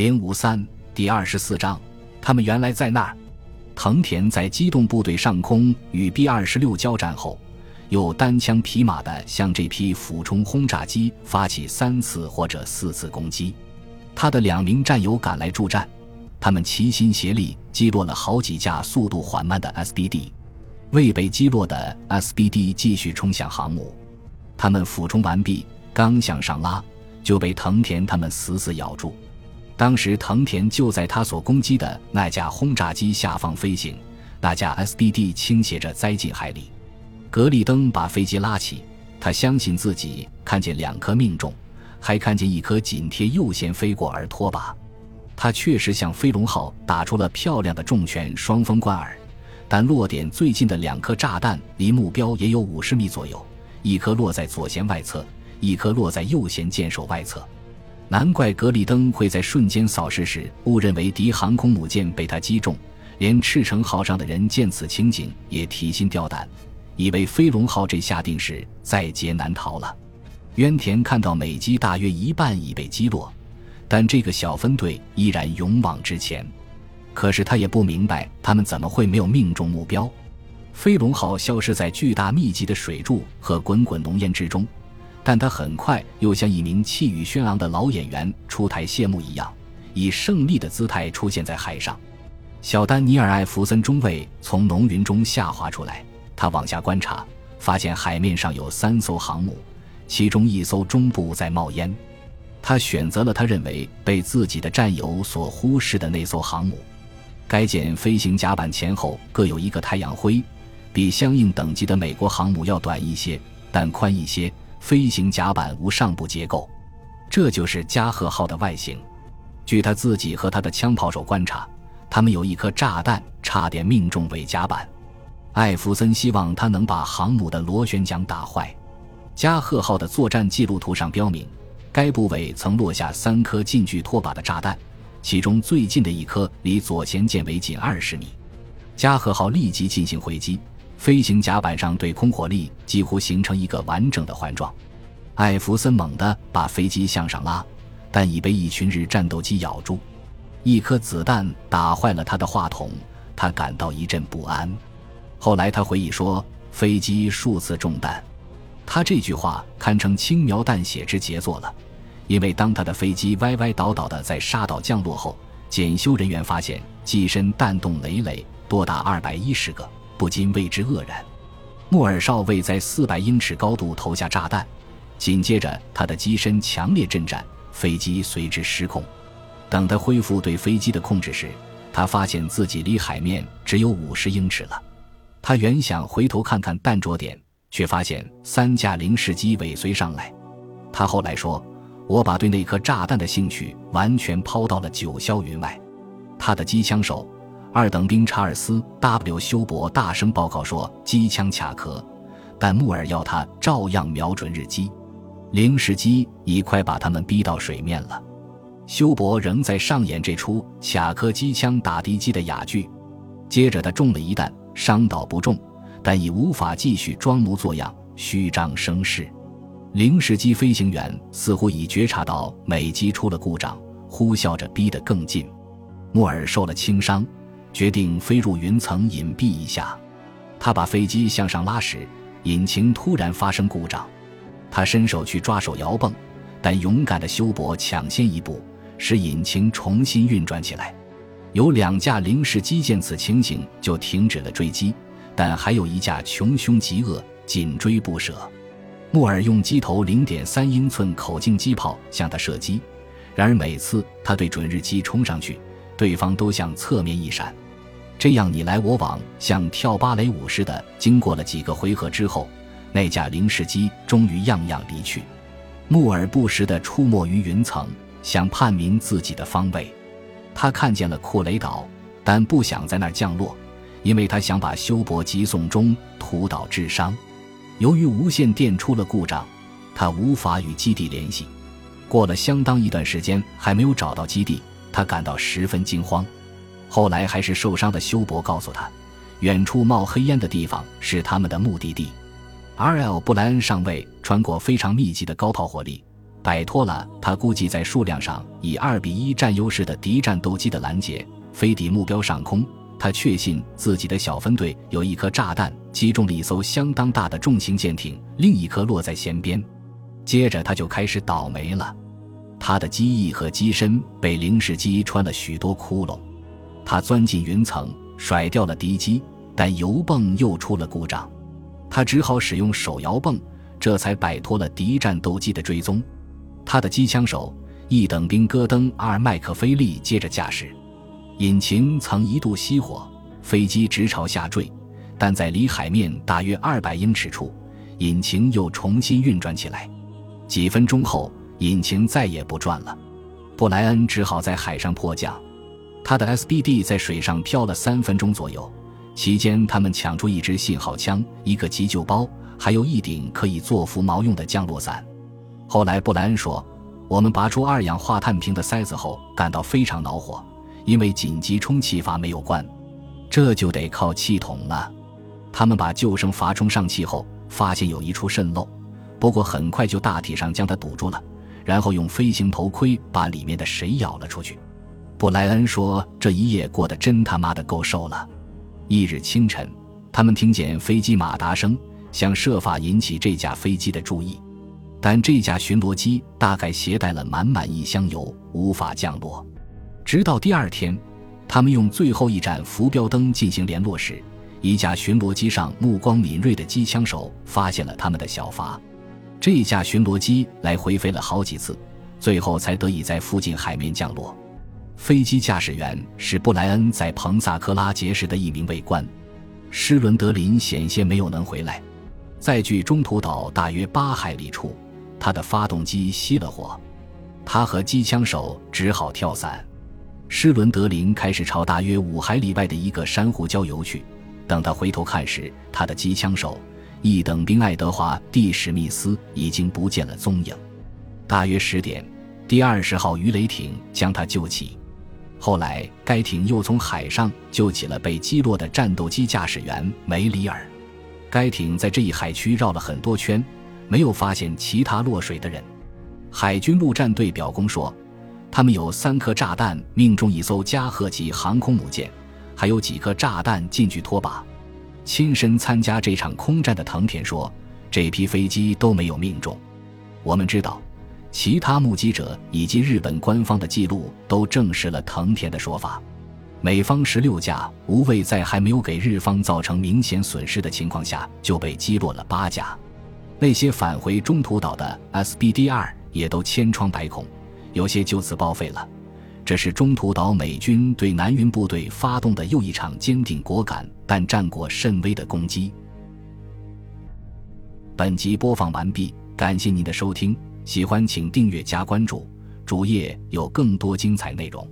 零五三第二十四章，他们原来在那儿。藤田在机动部队上空与 B 二十六交战后，又单枪匹马地向这批俯冲轰炸机发起三次或者四次攻击。他的两名战友赶来助战，他们齐心协力击落了好几架速度缓慢的 SBD。未被击落的 SBD 继续冲向航母，他们俯冲完毕，刚向上拉，就被藤田他们死死咬住。当时藤田就在他所攻击的那架轰炸机下方飞行，那架 SBD 倾斜着栽进海里。格里登把飞机拉起，他相信自己看见两颗命中，还看见一颗紧贴右舷飞过而脱靶。他确实向飞龙号打出了漂亮的重拳双风贯耳，但落点最近的两颗炸弹离目标也有五十米左右，一颗落在左舷外侧，一颗落在右舷舰首外侧。难怪格里登会在瞬间扫视时误认为敌航空母舰被他击中，连赤城号上的人见此情景也提心吊胆，以为飞龙号这下定是在劫难逃了。渊田看到美机大约一半已被击落，但这个小分队依然勇往直前。可是他也不明白他们怎么会没有命中目标。飞龙号消失在巨大密集的水柱和滚滚浓烟之中。但他很快又像一名气宇轩昂的老演员出台谢幕一样，以胜利的姿态出现在海上。小丹尼尔·艾弗森中尉从浓云中下滑出来，他往下观察，发现海面上有三艘航母，其中一艘中部在冒烟。他选择了他认为被自己的战友所忽视的那艘航母。该舰飞行甲板前后各有一个太阳灰，比相应等级的美国航母要短一些，但宽一些。飞行甲板无上部结构，这就是加贺号的外形。据他自己和他的枪炮手观察，他们有一颗炸弹差点命中尾甲板。艾弗森希望他能把航母的螺旋桨打坏。加贺号的作战记录图上标明，该部位曾落下三颗近距拖把的炸弹，其中最近的一颗离左舷舰尾仅二十米。加贺号立即进行回击。飞行甲板上对空火力几乎形成一个完整的环状。艾弗森猛地把飞机向上拉，但已被一群日战斗机咬住。一颗子弹打坏了他的话筒，他感到一阵不安。后来他回忆说，飞机数次中弹。他这句话堪称轻描淡写之杰作了，因为当他的飞机歪歪倒倒的在沙岛降落后，检修人员发现机身弹洞累累，多达二百一十个。不禁为之愕然。莫尔少尉在四百英尺高度投下炸弹，紧接着他的机身强烈震颤，飞机随之失控。等他恢复对飞机的控制时，他发现自己离海面只有五十英尺了。他原想回头看看弹着点，却发现三架零式机尾随上来。他后来说：“我把对那颗炸弹的兴趣完全抛到了九霄云外。”他的机枪手。二等兵查尔斯 ·W· 休伯大声报告说：“机枪卡壳，但穆尔要他照样瞄准日机。零式机已快把他们逼到水面了。”休伯仍在上演这出卡壳机枪打敌机的哑剧。接着他中了一弹，伤倒不重，但已无法继续装模作样、虚张声势。零式机飞行员似乎已觉察到美机出了故障，呼啸着逼得更近。穆尔受了轻伤。决定飞入云层隐蔽一下。他把飞机向上拉时，引擎突然发生故障。他伸手去抓手摇泵，但勇敢的修伯抢先一步，使引擎重新运转起来。有两架零式机见此情形就停止了追击，但还有一架穷凶极恶，紧追不舍。穆尔用机头零点三英寸口径机炮向他射击，然而每次他对准日机冲上去。对方都向侧面一闪，这样你来我往，像跳芭蕾舞似的。经过了几个回合之后，那架零式机终于样样离去。木尔不时地出没于云层，想判明自己的方位。他看见了库雷岛，但不想在那儿降落，因为他想把修伯急送中途岛致伤。由于无线电出了故障，他无法与基地联系。过了相当一段时间，还没有找到基地。他感到十分惊慌，后来还是受伤的休伯告诉他，远处冒黑烟的地方是他们的目的地。R.L. 布莱恩上尉穿过非常密集的高炮火力，摆脱了他估计在数量上以二比一占优势的敌战斗机的拦截，飞抵目标上空。他确信自己的小分队有一颗炸弹击中了一艘相当大的重型舰艇，另一颗落在舷边。接着他就开始倒霉了，他的机翼和机身被零式机穿了许多窟窿。他钻进云层，甩掉了敌机，但油泵又出了故障，他只好使用手摇泵，这才摆脱了敌战斗机的追踪。他的机枪手一等兵戈登·阿尔麦克菲利接着驾驶。引擎曾一度熄火，飞机直朝下坠，但在离海面大约二百英尺处，引擎又重新运转起来。几分钟后，引擎再也不转了，布莱恩只好在海上迫降。他的 SBD 在水上漂了三分钟左右，期间他们抢出一支信号枪、一个急救包，还有一顶可以做浮毛用的降落伞。后来，布莱恩说：“我们拔出二氧化碳瓶的塞子后，感到非常恼火。”因为紧急充气阀没有关，这就得靠气筒了。他们把救生阀充上气后，发现有一处渗漏，不过很快就大体上将它堵住了，然后用飞行头盔把里面的水舀了出去。布莱恩说：“这一夜过得真他妈的够受了。”一日清晨，他们听见飞机马达声，想设法引起这架飞机的注意，但这架巡逻机大概携带了满满一箱油，无法降落。直到第二天，他们用最后一盏浮标灯进行联络时，一架巡逻机上目光敏锐的机枪手发现了他们的小筏。这架巡逻机来回飞了好几次，最后才得以在附近海面降落。飞机驾驶员是布莱恩在彭萨克拉结识的一名卫官。施伦德林险些没有能回来，在距中途岛大约八海里处，他的发动机熄了火，他和机枪手只好跳伞。施伦德林开始朝大约五海里外的一个珊瑚礁游去。等他回头看时，他的机枪手一等兵爱德华 ·D· 史密斯已经不见了踪影。大约十点，第二十号鱼雷艇将他救起。后来，该艇又从海上救起了被击落的战斗机驾驶员梅里尔。该艇在这一海区绕了很多圈，没有发现其他落水的人。海军陆战队表功说。他们有三颗炸弹命中一艘加贺级航空母舰，还有几颗炸弹进去拖把。亲身参加这场空战的藤田说：“这批飞机都没有命中。”我们知道，其他目击者以及日本官方的记录都证实了藤田的说法。美方十六架无畏在还没有给日方造成明显损失的情况下就被击落了八架，那些返回中途岛的 SBD-2 也都千疮百孔。有些就此报废了，这是中途岛美军对南云部队发动的又一场坚定果敢但战果甚微的攻击。本集播放完毕，感谢您的收听，喜欢请订阅加关注，主页有更多精彩内容。